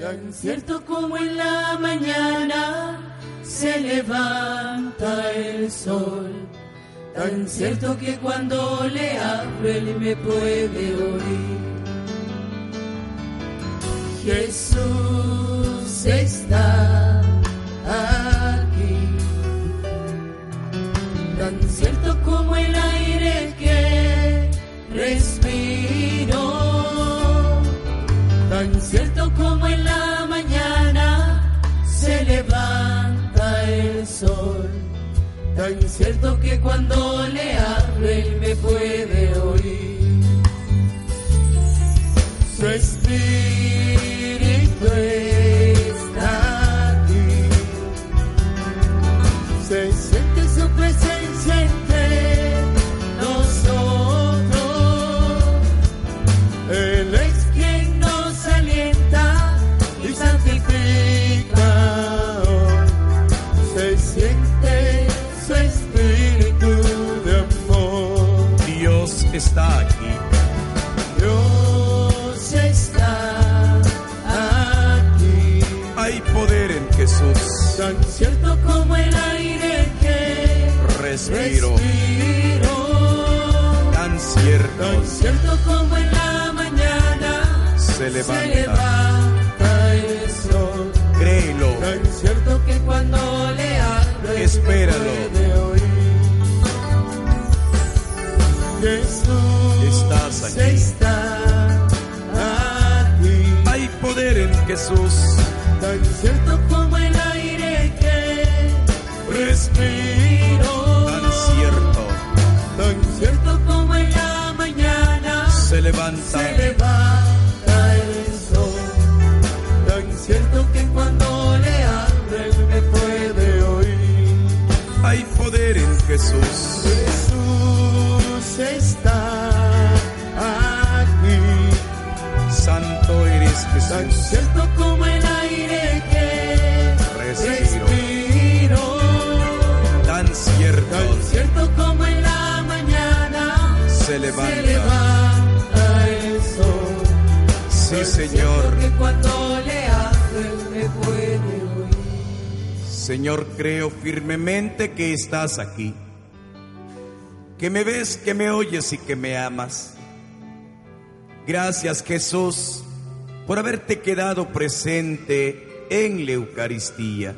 Tan cierto como en la mañana se levanta el sol, tan cierto que cuando le hablo él me puede oír. Jesús está aquí, tan cierto como el aire que respiro tan cierto como en la mañana se levanta el sol, tan cierto que cuando le hablo él me puede oír. Su espíritu está Jesús. tan cierto como el aire que Respiro. respiro. Tan cierto Tan cierto como en la mañana se se levanta. levanta el sol. Créelo. Tan cierto que cuando le hablo Espéralo. oír. Jesús Estás aquí. está aquí, Hay poder en Jesús. tan cierto como respiro. Tan cierto Tan cierto como en la mañana se levanta. se levanta el sol. Tan cierto que cuando le hablo él me puede oír. Hay poder en Jesús. Jesús está aquí. Santo eres Tan Jesús. cierto se se levanta. el sol. Sí, Señor. que cuando le él me puede oír. Señor, creo firmemente que estás aquí. Que me ves, que me oyes y que me amas. Gracias Jesús por haberte quedado presente en la Eucaristía.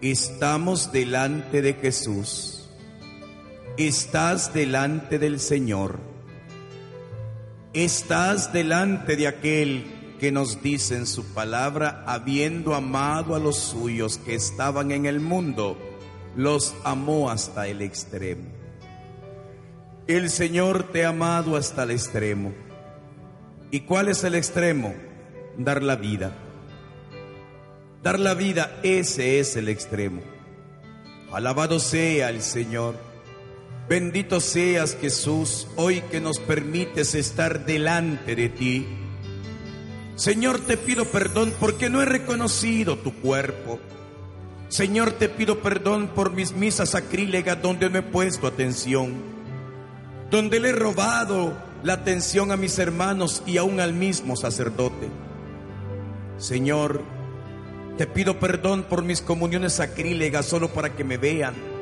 Estamos delante de Jesús. Estás delante del Señor. Estás delante de aquel que nos dice en su palabra, habiendo amado a los suyos que estaban en el mundo, los amó hasta el extremo. El Señor te ha amado hasta el extremo. ¿Y cuál es el extremo? Dar la vida. Dar la vida, ese es el extremo. Alabado sea el Señor. Bendito seas Jesús, hoy que nos permites estar delante de ti. Señor, te pido perdón porque no he reconocido tu cuerpo. Señor, te pido perdón por mis misas sacrílegas donde no he puesto atención, donde le he robado la atención a mis hermanos y aún al mismo sacerdote. Señor, te pido perdón por mis comuniones sacrílegas solo para que me vean.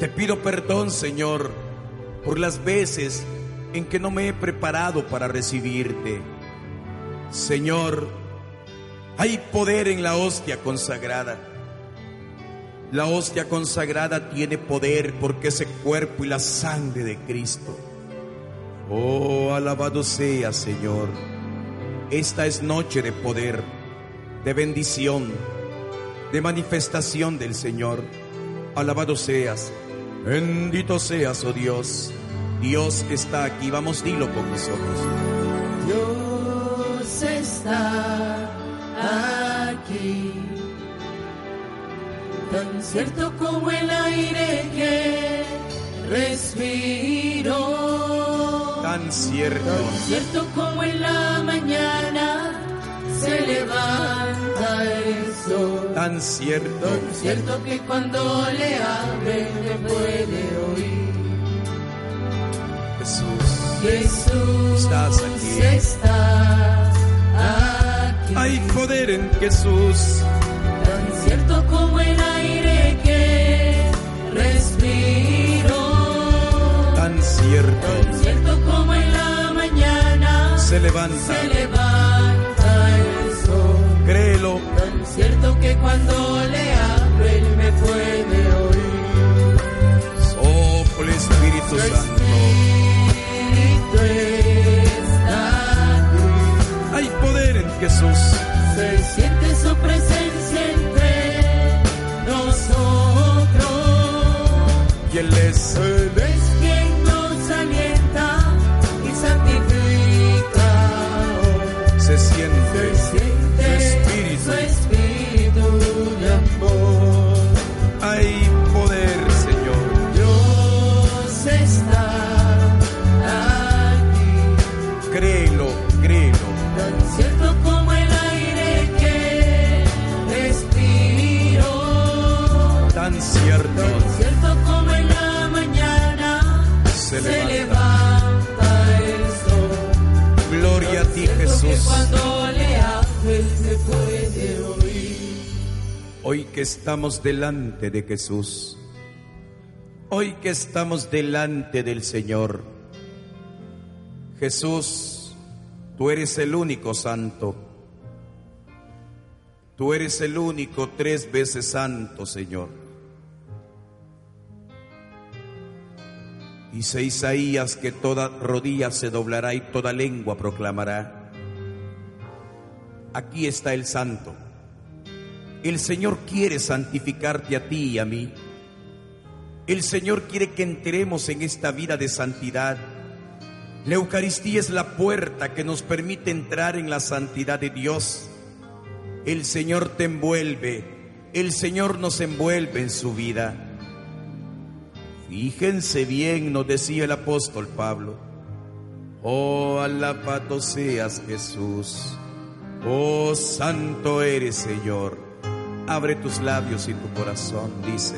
Te pido perdón, Señor, por las veces en que no me he preparado para recibirte. Señor, hay poder en la hostia consagrada. La hostia consagrada tiene poder porque es el cuerpo y la sangre de Cristo. Oh, alabado sea, Señor. Esta es noche de poder, de bendición, de manifestación del Señor. Alabado seas, bendito seas, oh Dios. Dios está aquí, vamos, dilo con nosotros. Dios está aquí. Tan cierto como el aire que respiro. Tan cierto. Tan cierto como en la mañana se levanta. Tan cierto. Tan cierto que cuando le abre me puede oír. Jesús. Jesús Estás aquí. está aquí. Hay poder en Jesús. Tan cierto como el aire que respiro. Tan cierto. Tan cierto como en la mañana Se levanta. se levanta el sol. Créelo. Cierto que cuando le abre él me puede oír. El Espíritu Santo. Espíritu está aquí. Hay poder en Jesús. Se siente su presencia entre nosotros. Y Él es. Él es Hoy que estamos delante de Jesús. Hoy que estamos delante del Señor. Jesús, tú eres el único santo. Tú eres el único tres veces santo, Señor. Dice Isaías que toda rodilla se doblará y toda lengua proclamará. Aquí está el santo. El Señor quiere santificarte a ti y a mí. El Señor quiere que entremos en esta vida de santidad. La Eucaristía es la puerta que nos permite entrar en la santidad de Dios. El Señor te envuelve, el Señor nos envuelve en su vida. Fíjense bien, nos decía el apóstol Pablo. Oh, alabado seas Jesús. Oh, santo eres Señor. Abre tus labios y tu corazón, dice.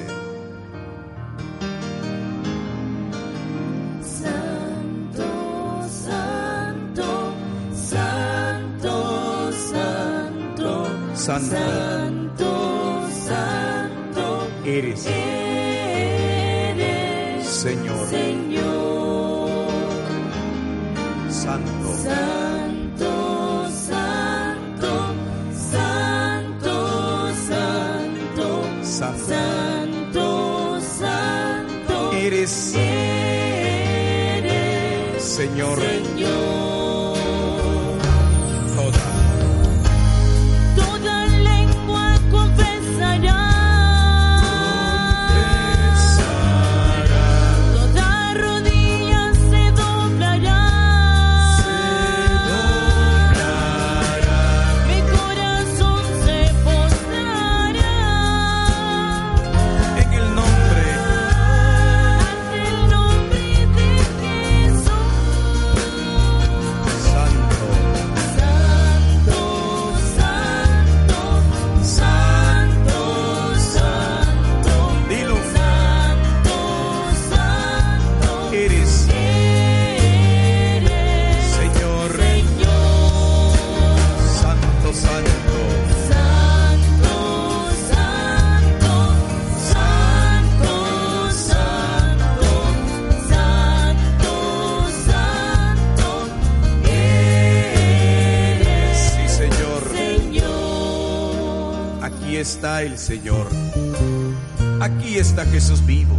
Jesús vivo.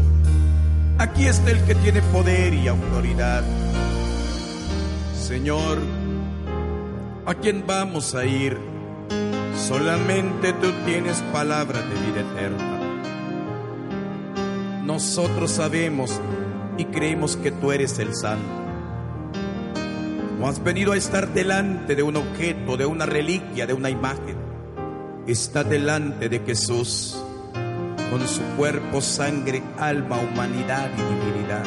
Aquí está el que tiene poder y autoridad. Señor, ¿a quién vamos a ir? Solamente tú tienes palabra de vida eterna. Nosotros sabemos y creemos que tú eres el santo. No has venido a estar delante de un objeto, de una reliquia, de una imagen. Está delante de Jesús con su cuerpo, sangre, alma, humanidad y divinidad.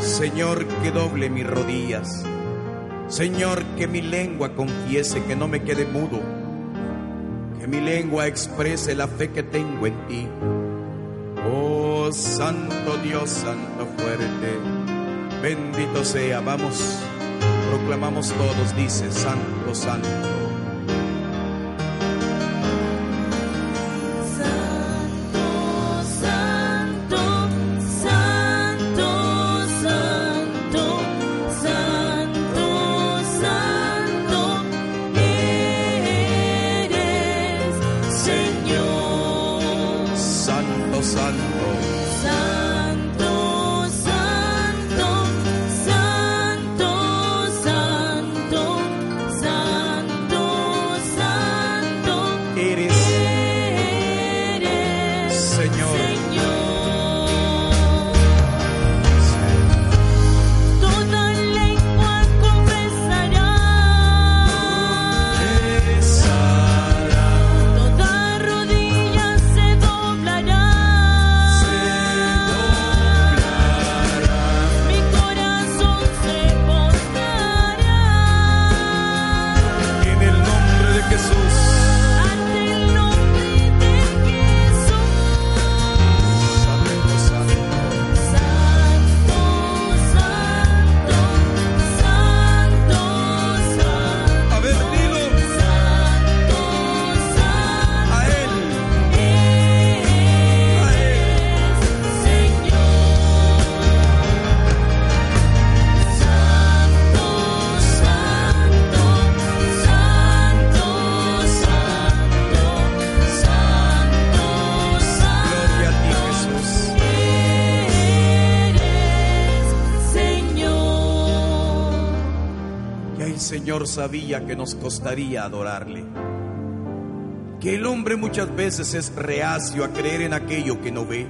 Señor, que doble mis rodillas. Señor, que mi lengua confiese, que no me quede mudo. Que mi lengua exprese la fe que tengo en ti. Oh, Santo Dios, Santo fuerte. Bendito sea, vamos, proclamamos todos, dice, Santo, Santo. Sabía que nos costaría adorarle. Que el hombre muchas veces es reacio a creer en aquello que no ve.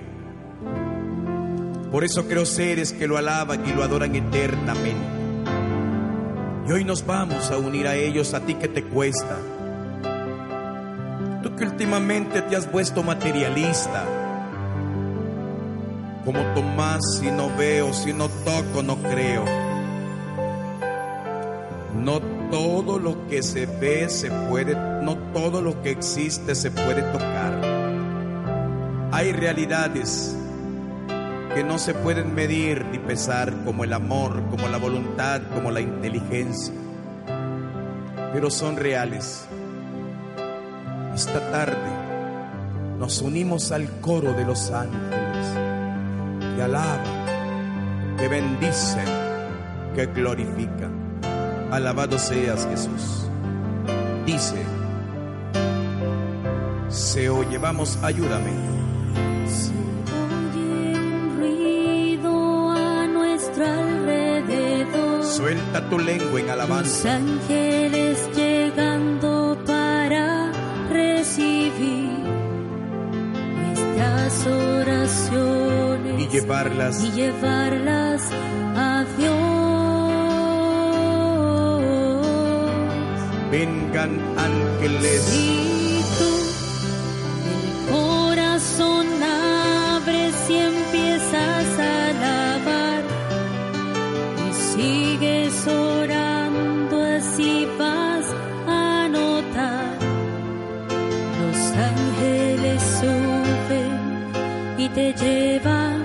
Por eso creo seres que lo alaban y lo adoran eternamente. Y hoy nos vamos a unir a ellos, a ti que te cuesta. Tú que últimamente te has vuelto materialista. Como Tomás, si no veo, si no toco, no creo. No todo lo que se ve se puede, no todo lo que existe se puede tocar. Hay realidades que no se pueden medir ni pesar como el amor, como la voluntad, como la inteligencia, pero son reales. Esta tarde nos unimos al coro de los ángeles que alaban, que bendicen, que glorifican. Alabado seas Jesús. Dice, se oye, vamos, ayúdame. Se oye un ruido a nuestro alrededor. Suelta tu lengua en alabanza. Los ángeles llegando para recibir nuestras oraciones y llevarlas, y llevarlas a Dios. Vengan ángeles. Y tú, el corazón abres y empiezas a alabar y sigues orando así vas a notar. Los ángeles suben y te llevan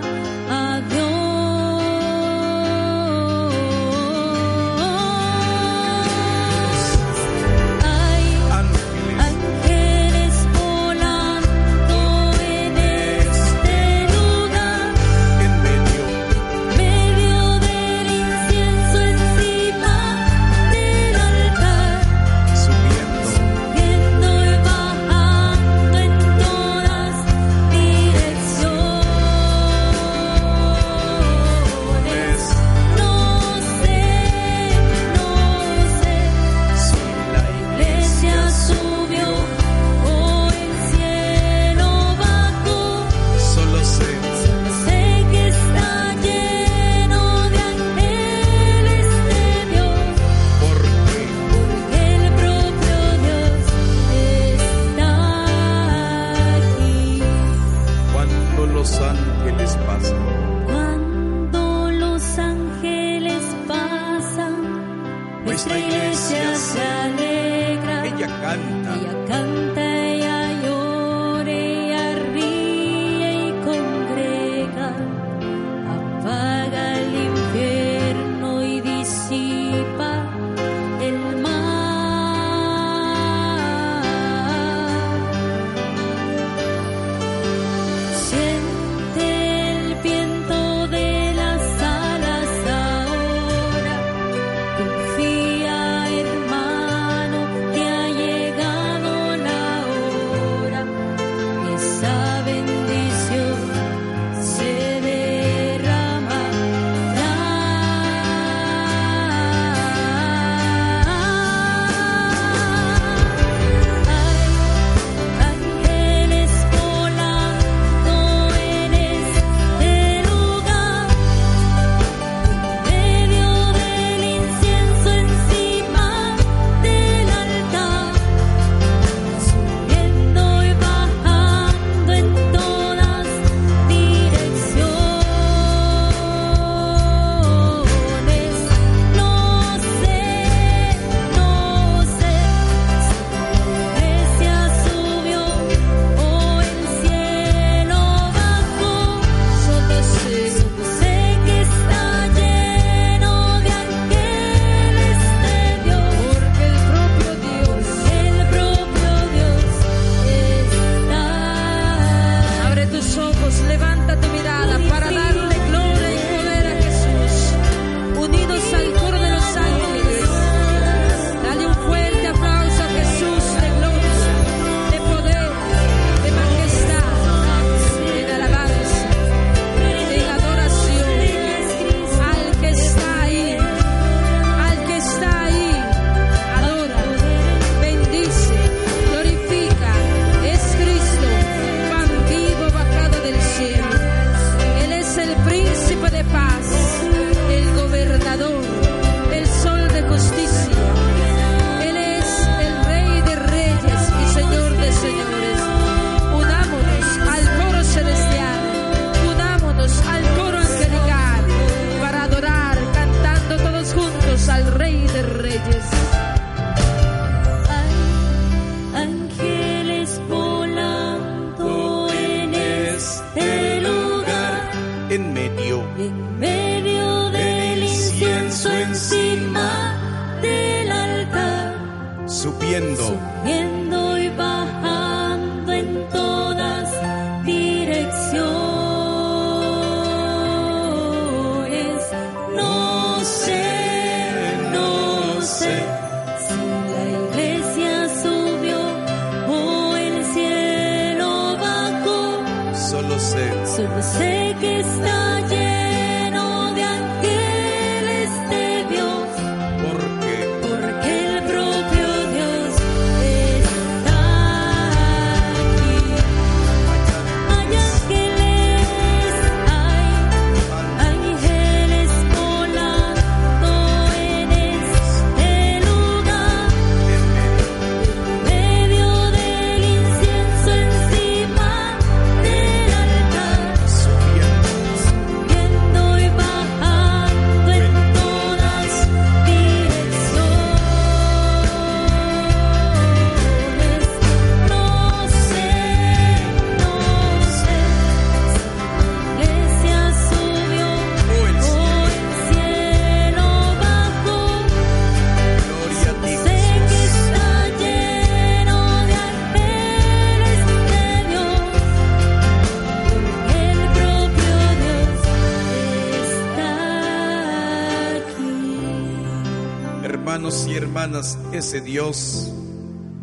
hermanos y hermanas, ese Dios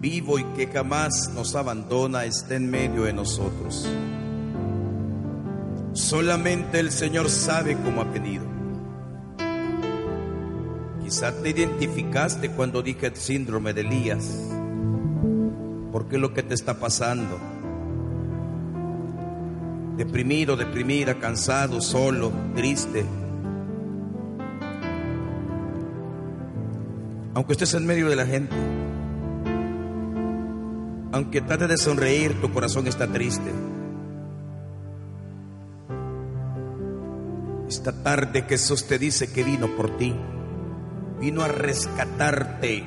vivo y que jamás nos abandona está en medio de nosotros. Solamente el Señor sabe cómo ha pedido. Quizá te identificaste cuando dije el síndrome de Elías, porque lo que te está pasando. Deprimido, deprimida, cansado, solo, triste, Aunque estés en medio de la gente, aunque trates de sonreír, tu corazón está triste. Esta tarde Jesús te dice que vino por ti, vino a rescatarte.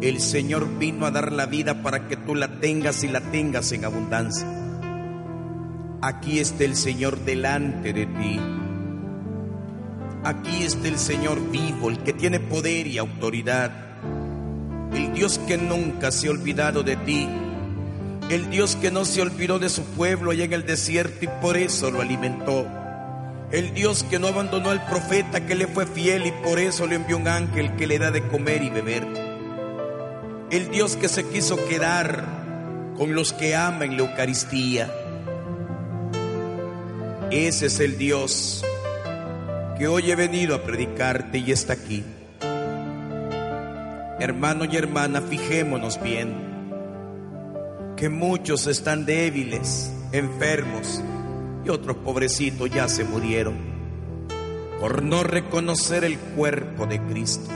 El Señor vino a dar la vida para que tú la tengas y la tengas en abundancia. Aquí está el Señor delante de ti Aquí está el Señor vivo, el que tiene poder y autoridad. El Dios que nunca se ha olvidado de ti. El Dios que no se olvidó de su pueblo allá en el desierto y por eso lo alimentó. El Dios que no abandonó al profeta que le fue fiel y por eso le envió un ángel que le da de comer y beber. El Dios que se quiso quedar con los que aman la Eucaristía. Ese es el Dios que hoy he venido a predicarte y está aquí. Hermano y hermana, fijémonos bien que muchos están débiles, enfermos y otros pobrecitos ya se murieron por no reconocer el cuerpo de Cristo.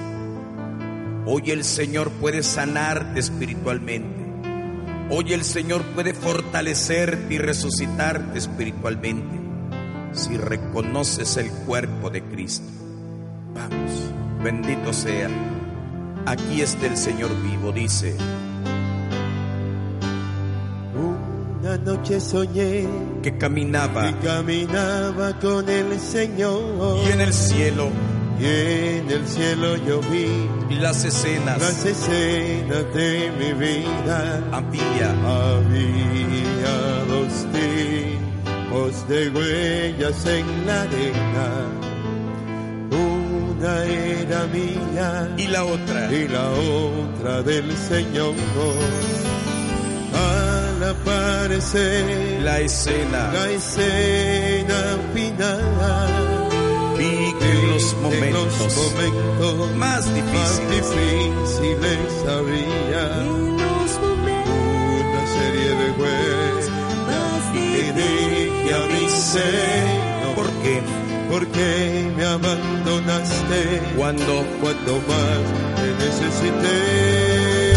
Hoy el Señor puede sanarte espiritualmente. Hoy el Señor puede fortalecerte y resucitarte espiritualmente si reconoces el cuerpo de Cristo. Vamos, bendito sea. Aquí está el Señor vivo, dice. Una noche soñé que caminaba caminaba con el Señor y en el cielo y en el cielo yo vi las escenas las escenas de mi vida. había Había dos de huellas en la arena. Una era mía. Y la otra. Y la otra del Señor. Al aparecer la escena. la escena final, vi que en los en momentos los momentos más más difíciles. difíciles había dije a mi Señor, ¿por qué? porque me abandonaste Cuando cuando más te necesité.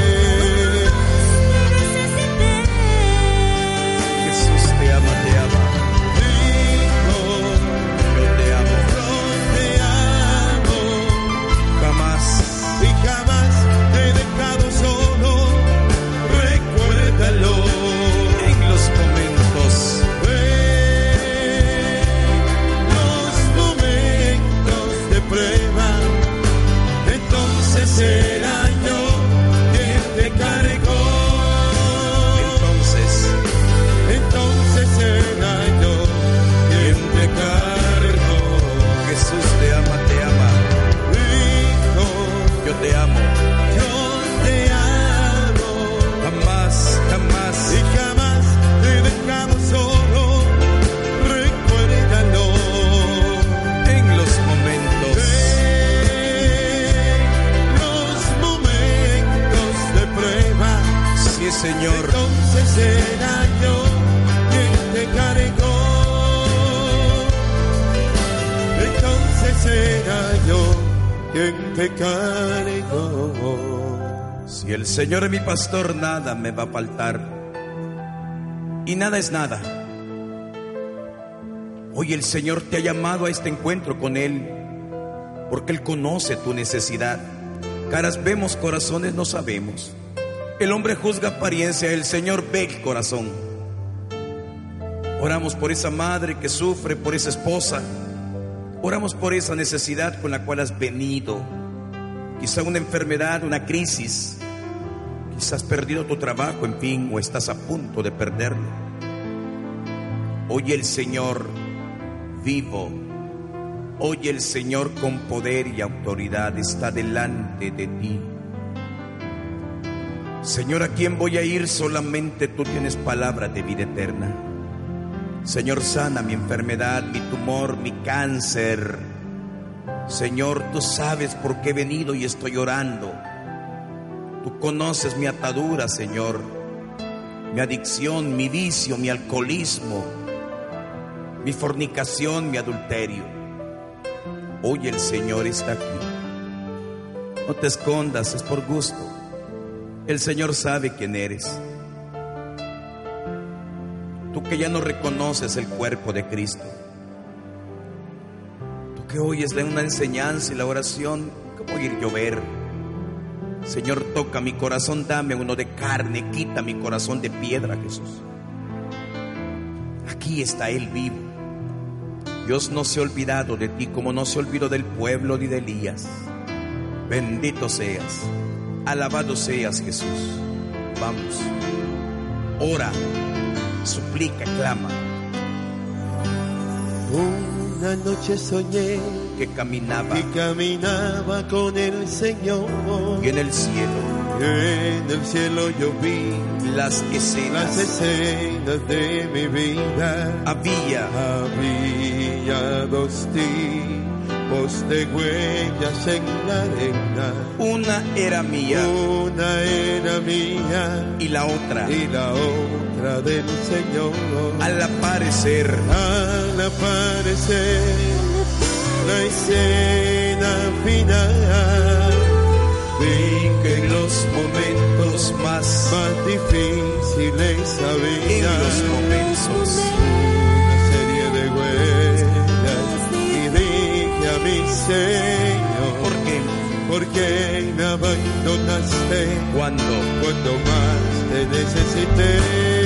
Señor mi pastor nada me va a faltar y nada es nada. Hoy el Señor te ha llamado a este encuentro con Él porque Él conoce tu necesidad. Caras vemos, corazones no sabemos. El hombre juzga apariencia, el Señor ve el corazón. Oramos por esa madre que sufre, por esa esposa. Oramos por esa necesidad con la cual has venido. Quizá una enfermedad, una crisis. Quizás has perdido tu trabajo, en fin, o estás a punto de perderlo. Hoy el Señor vivo, hoy el Señor con poder y autoridad está delante de ti. Señor, ¿a quién voy a ir? Solamente tú tienes palabra de vida eterna. Señor, sana mi enfermedad, mi tumor, mi cáncer. Señor, tú sabes por qué he venido y estoy orando. Tú conoces mi atadura, Señor, mi adicción, mi vicio, mi alcoholismo, mi fornicación, mi adulterio. Hoy el Señor está aquí. No te escondas, es por gusto. El Señor sabe quién eres. Tú que ya no reconoces el cuerpo de Cristo. Tú que oyes una enseñanza y la oración como ir llover. Señor, toca mi corazón, dame uno de carne, quita mi corazón de piedra, Jesús. Aquí está Él vivo. Dios no se ha olvidado de ti como no se olvidó del pueblo ni de Elías. Bendito seas, alabado seas Jesús. Vamos, ora, suplica, clama. Una noche soñé que caminaba. Y caminaba con el Señor. y en el cielo. En el cielo yo vi las las escenas escenas de mi vida. había. Había dos tipos de huellas en la arena. una era mía. Una era mía. Y la otra. Y la otra del Señor. al aparecer. Al aparecer escena final, en los momentos más más difíciles en había los momentos. una serie de huellas. Y dije a mi Señor, porque ¿por qué me abandonaste cuando cuando más te necesité?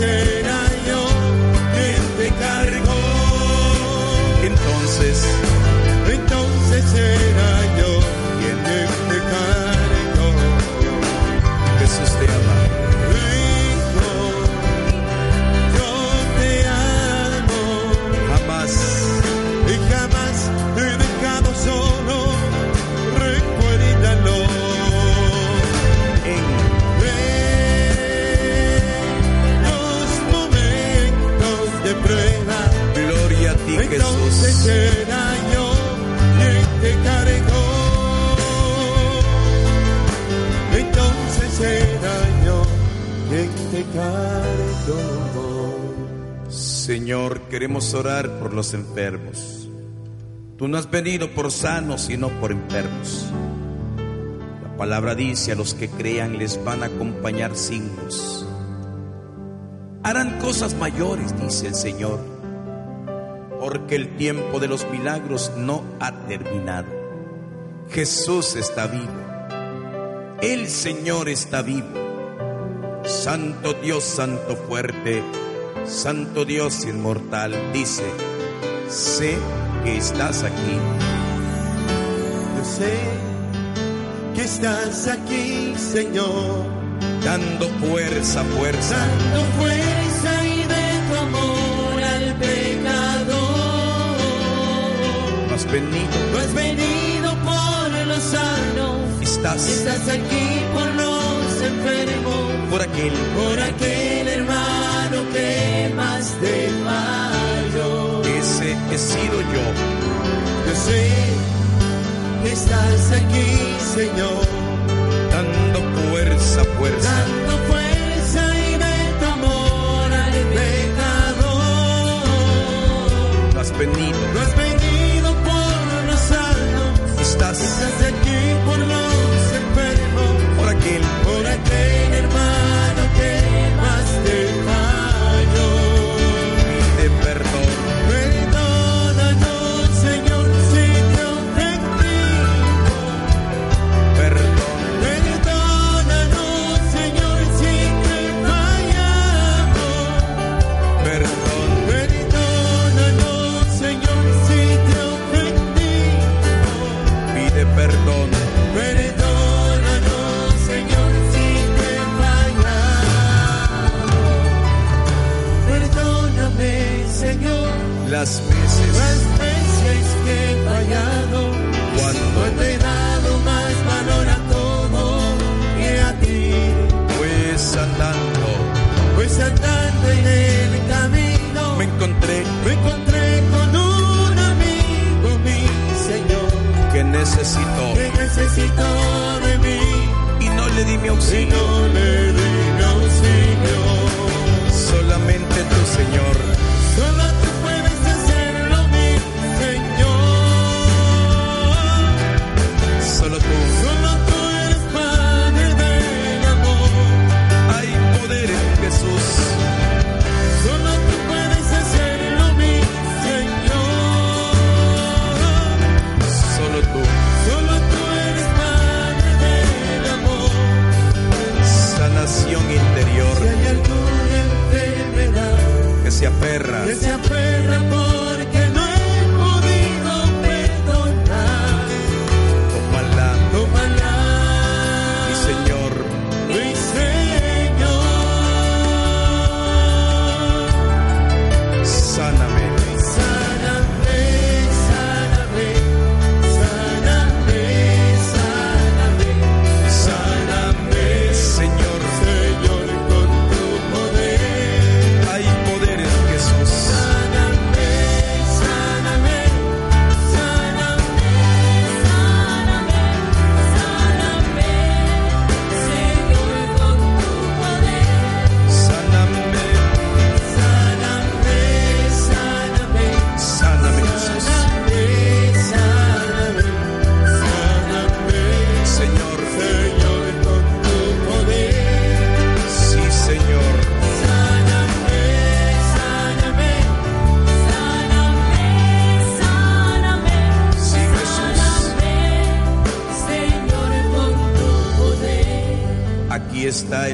Entonces te. Entonces te. Señor, queremos orar por los enfermos. Tú no has venido por sanos, sino por enfermos. La palabra dice, a los que crean les van a acompañar signos. Harán cosas mayores, dice el Señor, porque el tiempo de los milagros no ha terminado. Jesús está vivo. El Señor está vivo. Santo Dios, Santo fuerte, Santo Dios inmortal, dice, sé que estás aquí. Yo sé que estás aquí, Señor, dando fuerza, fuerza. dando fuerza Has venido, Tú has venido por los sanos, estás estás aquí por los enfermos, por aquel por aquel hermano que más te falló. ese he sido yo. yo sé que estás aquí, Señor, Dando fuerza, fuerza. Dando fuerza y de tu amor al pecador. Has venido, Tú has venido estás estás aquí Pues andando en el camino. Me encontré me encontré con un amigo, mi Señor, que necesitó que necesitó de mí. y no le di mi y auxilio. no le se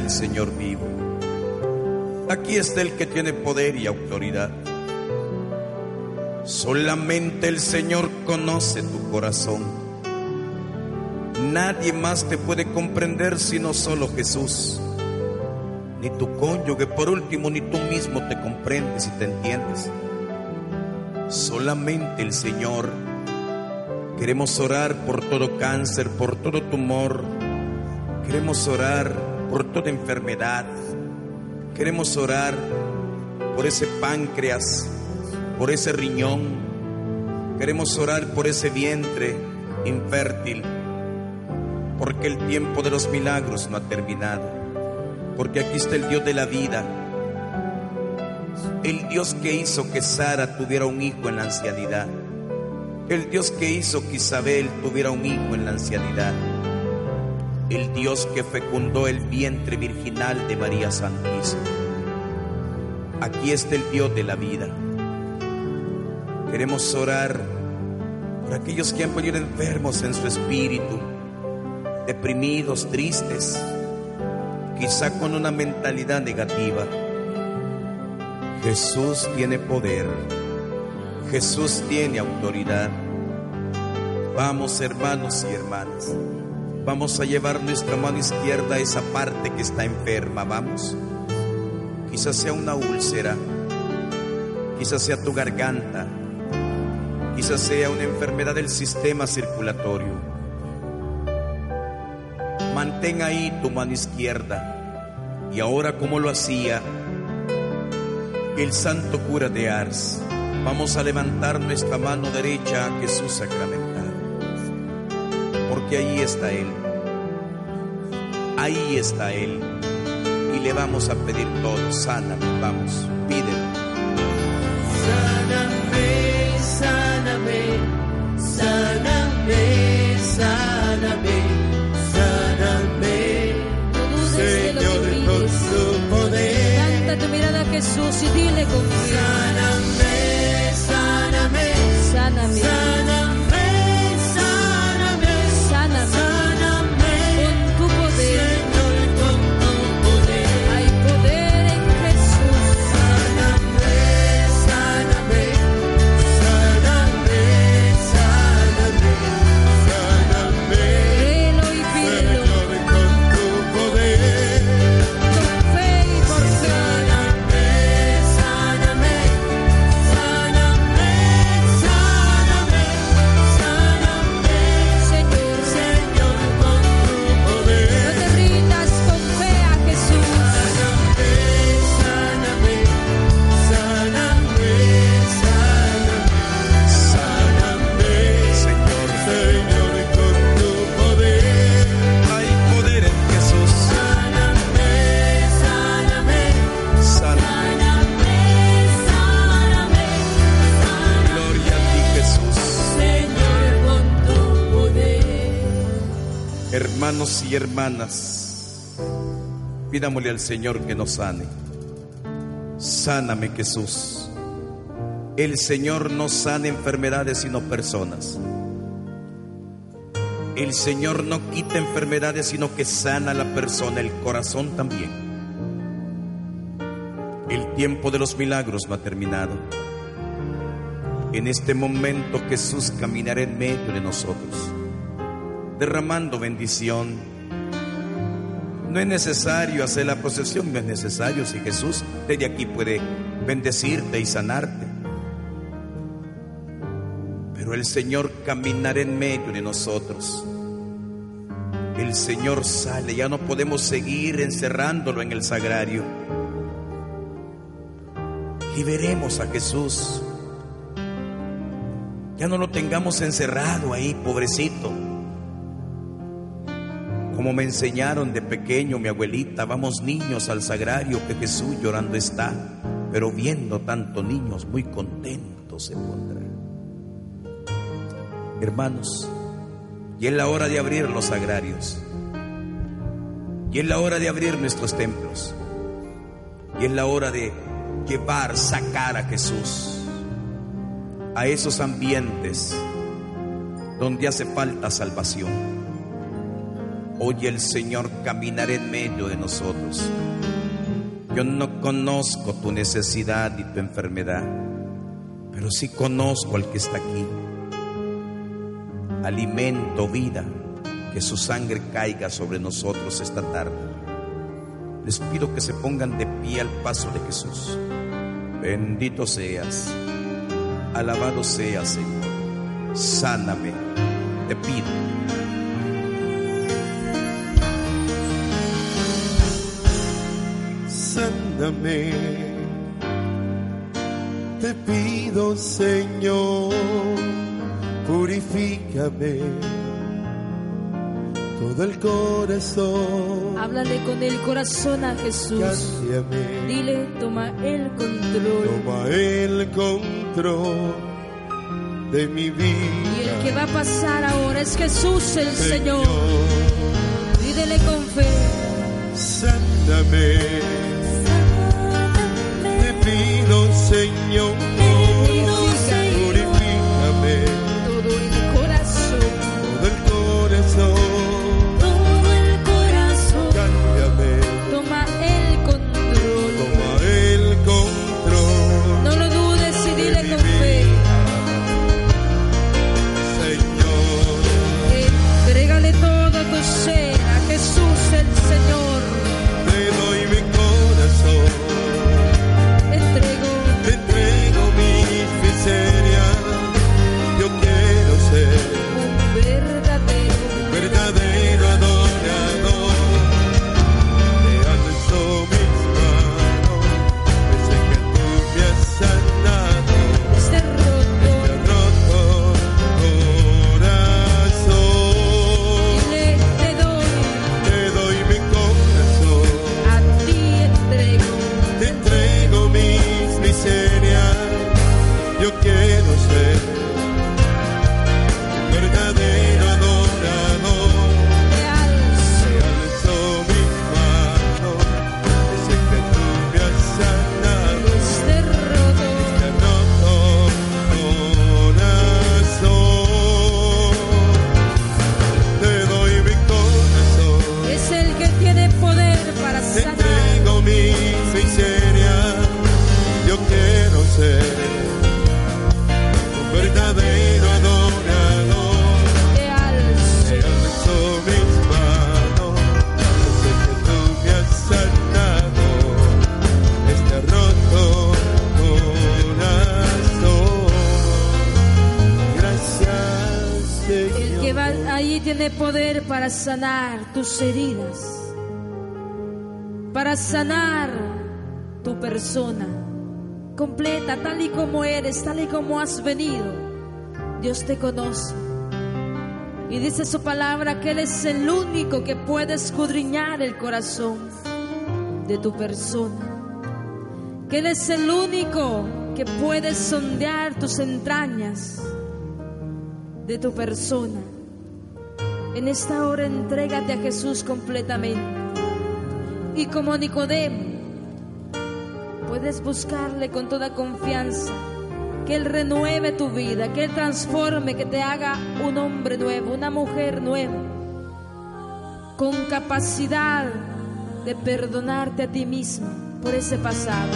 el Señor vivo. Aquí está el que tiene poder y autoridad. Solamente el Señor conoce tu corazón. Nadie más te puede comprender sino solo Jesús. Ni tu cónyuge, por último, ni tú mismo te comprendes y te entiendes. Solamente el Señor. Queremos orar por todo cáncer, por todo tumor, Queremos orar por toda enfermedad. Queremos orar por ese páncreas, por ese riñón. Queremos orar por ese vientre infértil. Porque el tiempo de los milagros no ha terminado. Porque aquí está el Dios de la vida. El Dios que hizo que Sara tuviera un hijo en la ancianidad. El Dios que hizo que Isabel tuviera un hijo en la ancianidad el Dios que fecundó el vientre virginal de María Santísima. Aquí está el Dios de la vida. Queremos orar por aquellos que han venido enfermos en su espíritu, deprimidos, tristes, quizá con una mentalidad negativa. Jesús tiene poder, Jesús tiene autoridad. Vamos hermanos y hermanas. Vamos a llevar nuestra mano izquierda a esa parte que está enferma, vamos. Quizás sea una úlcera, quizás sea tu garganta, quizás sea una enfermedad del sistema circulatorio. Mantén ahí tu mano izquierda y ahora como lo hacía el santo cura de Ars, vamos a levantar nuestra mano derecha a Jesús sacramentado porque ahí está Él. Ahí está Él. Y le vamos a pedir todo. Sáname, vamos, pídelo. Sáname, sáname, sáname, sáname, sáname. Señor, con pides. tu poder. Levanta tu mirada a Jesús y dile con Hermanos y hermanas, pidámosle al Señor que nos sane. Sáname Jesús. El Señor no sana enfermedades sino personas. El Señor no quita enfermedades sino que sana la persona, el corazón también. El tiempo de los milagros no ha terminado. En este momento Jesús caminará en medio de nosotros, derramando bendición. No es necesario hacer la procesión, no es necesario si Jesús desde aquí puede bendecirte y sanarte. Pero el Señor caminará en medio de nosotros. El Señor sale, ya no podemos seguir encerrándolo en el sagrario. Liberemos a Jesús. Ya no lo tengamos encerrado ahí, pobrecito. Como me enseñaron de pequeño mi abuelita, vamos niños al sagrario que Jesús llorando está, pero viendo tantos niños muy contentos se pondrá. Hermanos, y es la hora de abrir los sagrarios. Y es la hora de abrir nuestros templos. Y es la hora de llevar, sacar a Jesús a esos ambientes donde hace falta salvación. Hoy el Señor caminará en medio de nosotros. Yo no conozco tu necesidad y tu enfermedad, pero sí conozco al que está aquí. Alimento, vida, que su sangre caiga sobre nosotros esta tarde. Les pido que se pongan de pie al paso de Jesús. Bendito seas. Alabado sea, Señor. Sáname, te pido. Sáname, te pido, Señor, purifícame todo el corazón. Háblale con el corazón a Jesús. Cámbiame. Dile, toma el control. Toma el control de mi vida. Y el que va a pasar ahora es Jesús el Señor. Pídele con fe. Sáname, te pido, Señor, tus heridas, para sanar tu persona completa, tal y como eres, tal y como has venido. Dios te conoce. Y dice su palabra que Él es el único que puede escudriñar el corazón de tu persona. Que Él es el único que puede sondear tus entrañas de tu persona. En esta hora entrégate a Jesús completamente. Y como Nicodemo, puedes buscarle con toda confianza. Que Él renueve tu vida, que Él transforme, que te haga un hombre nuevo, una mujer nueva, con capacidad de perdonarte a ti mismo por ese pasado,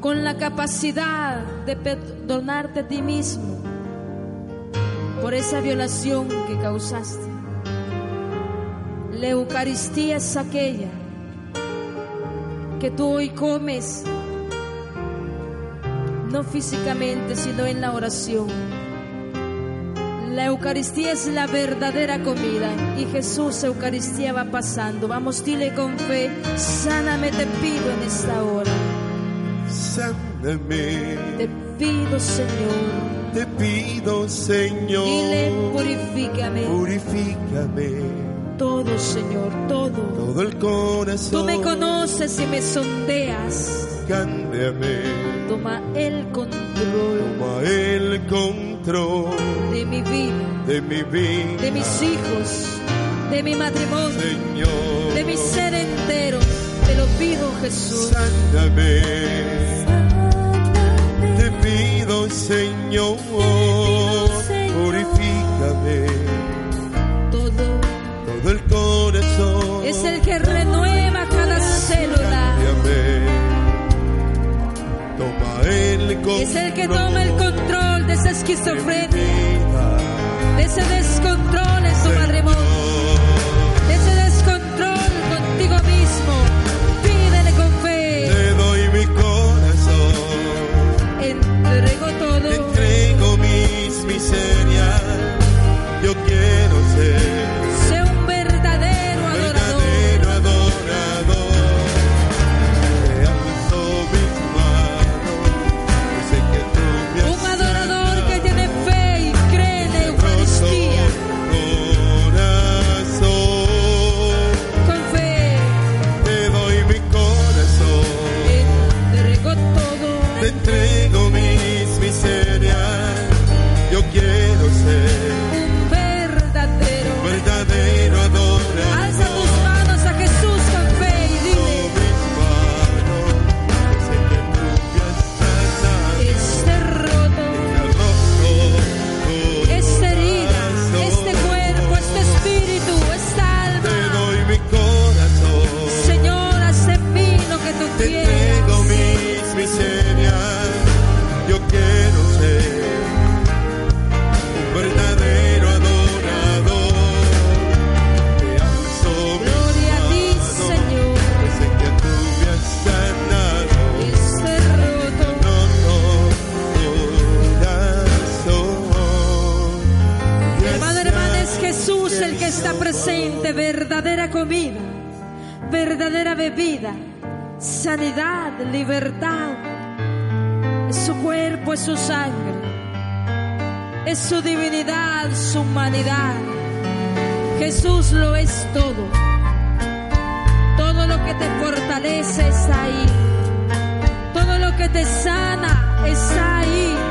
con la capacidad de perdonarte a ti mismo por esa violación que causaste. La Eucaristía es aquella que tú hoy comes, no físicamente, sino en la oración. La Eucaristía es la verdadera comida y Jesús Eucaristía va pasando. Vamos, dile con fe, sáname te pido en esta hora. Sáname, Te pido Señor, te pido, Señor. dile purifícame Purifícame todo Señor, todo. todo el corazón. Tú me conoces y me sondeas. Cámbiame, Toma el control toma el control de mi vida, de mi vida. de mis hijos, de mi matrimonio, Señor. de mi ser entero. Te lo pido Jesús. Pido, Señor. Purifícame Todo todo el corazón. es el que renueva cada célula. Toma el control. Es el que toma el control de esa esquizofrenia, de ese descontrol en tu matrimonio, Entrego te todo. entrego mis miserias. Yo quiero ser sanidad, libertad. Es su cuerpo, es su sangre, es su divinidad, su humanidad. Jesús lo es todo. Todo lo que te fortalece está ahí. Todo lo que te sana está ahí.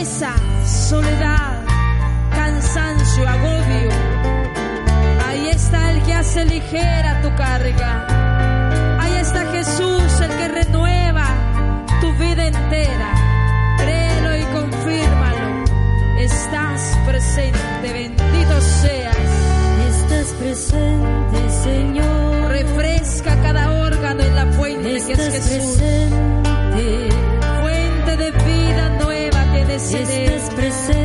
Tristeza, soledad, cansancio, agobio. Ahí está el que hace ligera tu carga. Ahí está Jesús, el que renueva tu vida entera. Créelo y confírmalo. Estás presente, bendito seas. Estás presente, Señor. Refresca cada órgano en la fuente que es Jesús. presente. Fuente de vida nueva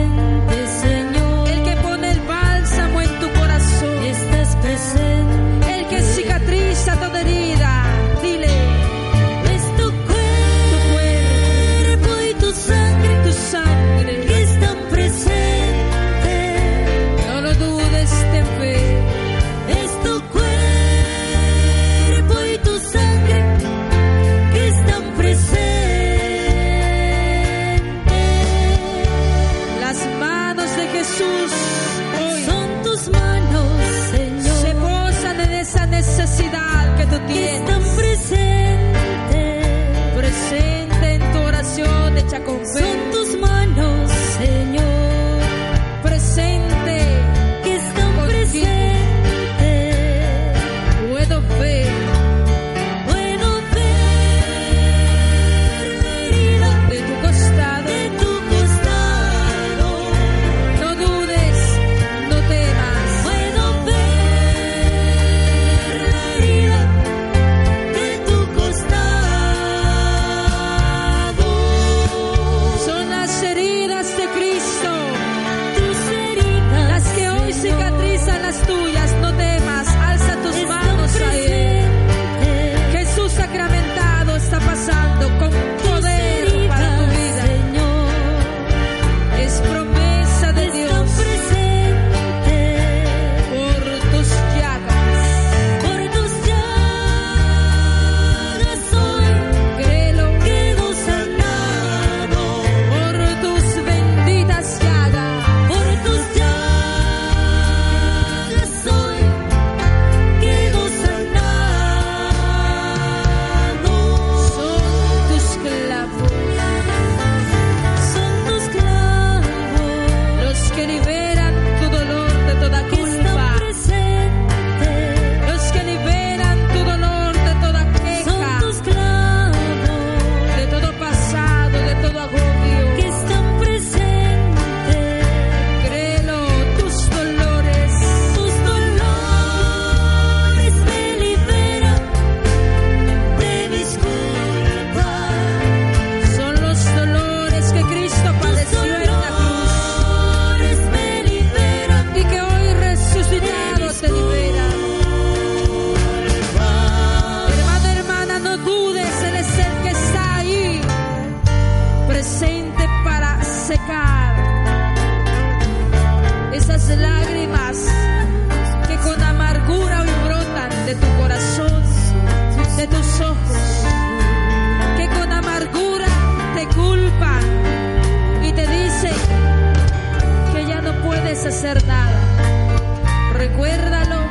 puedes hacer nada. Recuérdalo,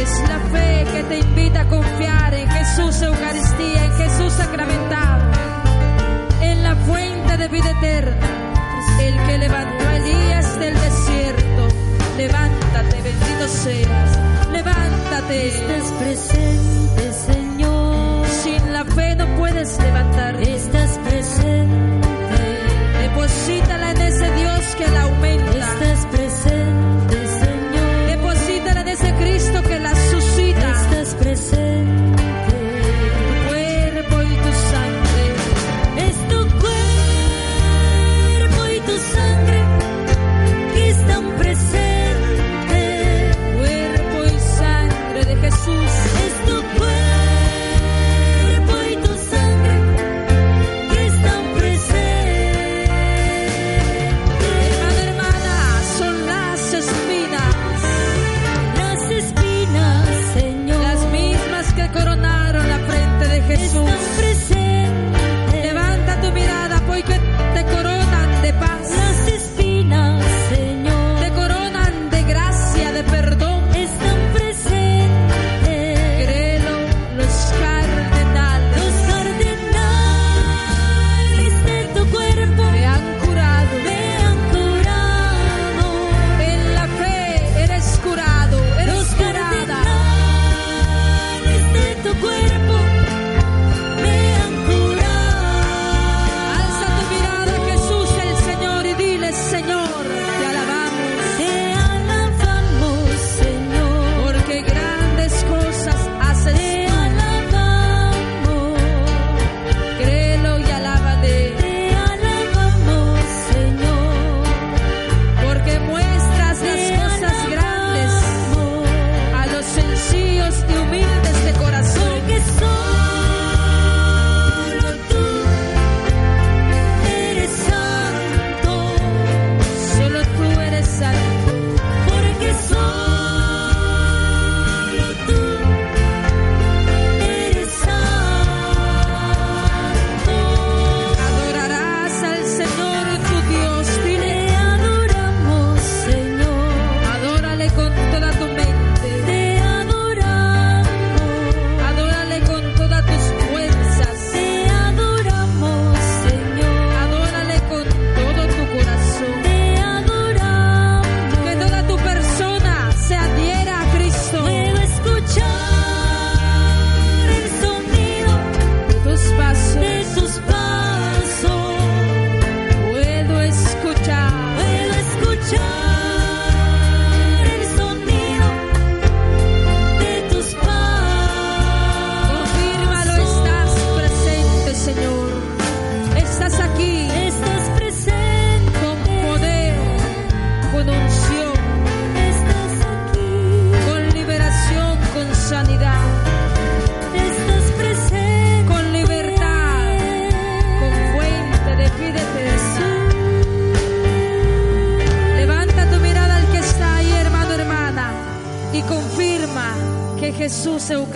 es la fe que te invita a confiar en Jesús Eucaristía, en Jesús sacramentado, en la fuente de vida eterna, el que levantó a Elías del desierto. Levántate, bendito seas, levántate. Estás presente, Señor. Sin la fe no puedes levantarte. Estás presente. Deposítala en ese Dios que la aumenta. Estás presente, Señor. Deposítala en ese Cristo que la suscita. Estás presente.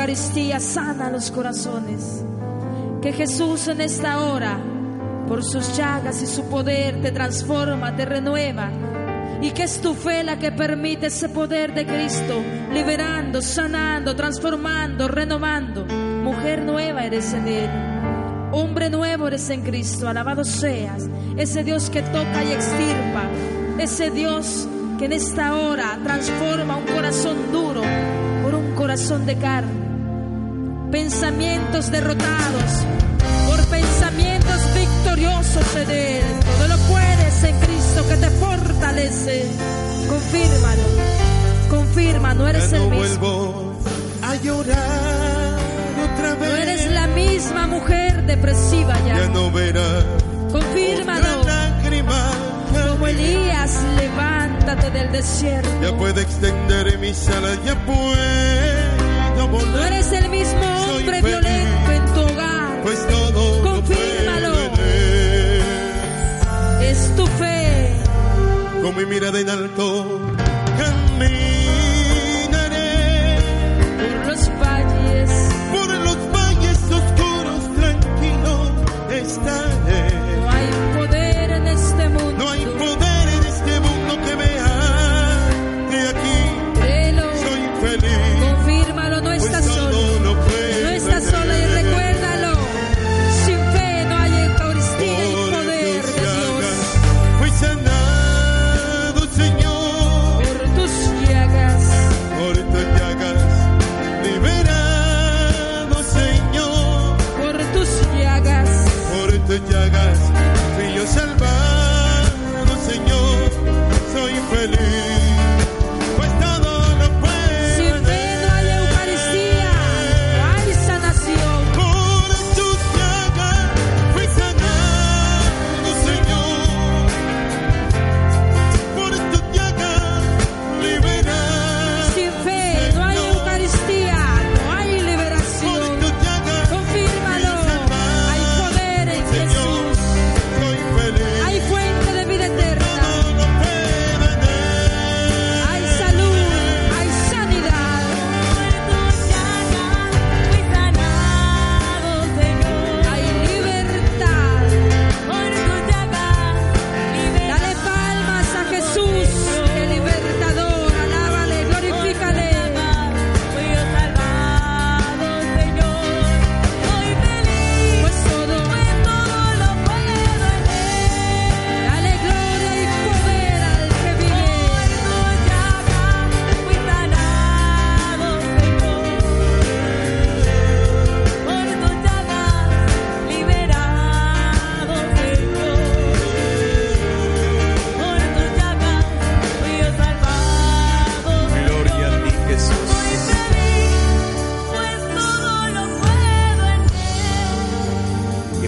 Eucaristía sana los corazones. Que Jesús en esta hora, por sus llagas y su poder, te transforma, te renueva. Y que es tu fe la que permite ese poder de Cristo, liberando, sanando, transformando, renovando. Mujer nueva eres en Él. Hombre nuevo eres en Cristo, alabado seas. Ese Dios que toca y extirpa. Ese Dios que en esta hora transforma un corazón duro por un corazón de carne. Pensamientos derrotados por pensamientos victoriosos en Él. Todo lo puedes en Cristo que te fortalece. Confírmalo. Confirma, no eres Ya el no mismo. vuelvo a llorar otra No vez. eres la misma mujer depresiva Ya ya. no verás Confírmalo. Como Elías, levántate del desierto. Ya puedo extender mis alas, ya puedo No eres el mismo hombre feliz. violento en tu hogar. Pues todo lo Confírmalo. Es tu fe. con mi mirada en alto, caminaré por los valles, por los valles oscuros, tranquilo estaré.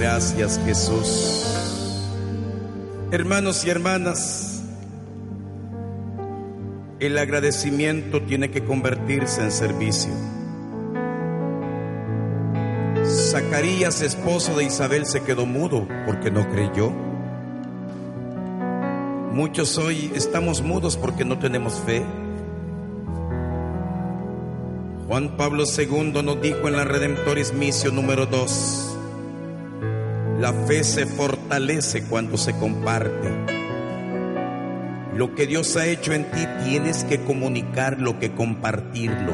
Gracias, Jesús. Hermanos y hermanas, el agradecimiento tiene que convertirse en servicio. Zacarías, esposo de Isabel, se quedó mudo porque no creyó. Muchos hoy estamos mudos porque no tenemos fe. Juan Pablo II nos dijo en la Redemptoris Missio número 2, la fe se fortalece cuando se comparte. Lo que Dios ha hecho en ti tienes que comunicarlo, que compartirlo.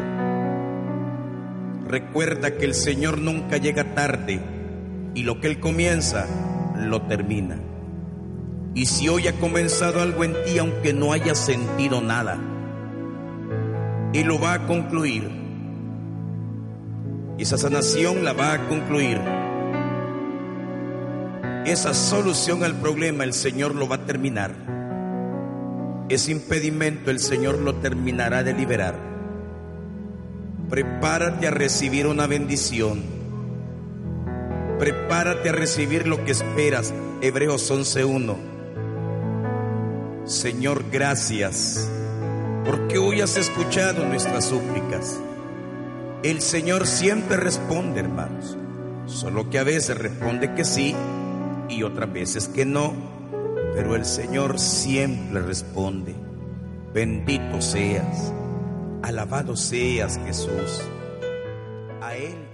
Recuerda que el Señor nunca llega tarde y lo que Él comienza, lo termina. Y si hoy ha comenzado algo en ti, aunque no hayas sentido nada, Él lo va a concluir. Esa sanación la va a concluir. Esa solución al problema el Señor lo va a terminar. Ese impedimento el Señor lo terminará de liberar. Prepárate a recibir una bendición. Prepárate a recibir lo que esperas. Hebreos 11.1. Señor, gracias porque hoy has escuchado nuestras súplicas. El Señor siempre responde, hermanos. Solo que a veces responde que sí y otras veces que no. Pero el Señor siempre responde. Bendito seas. Alabado seas, Jesús. A Él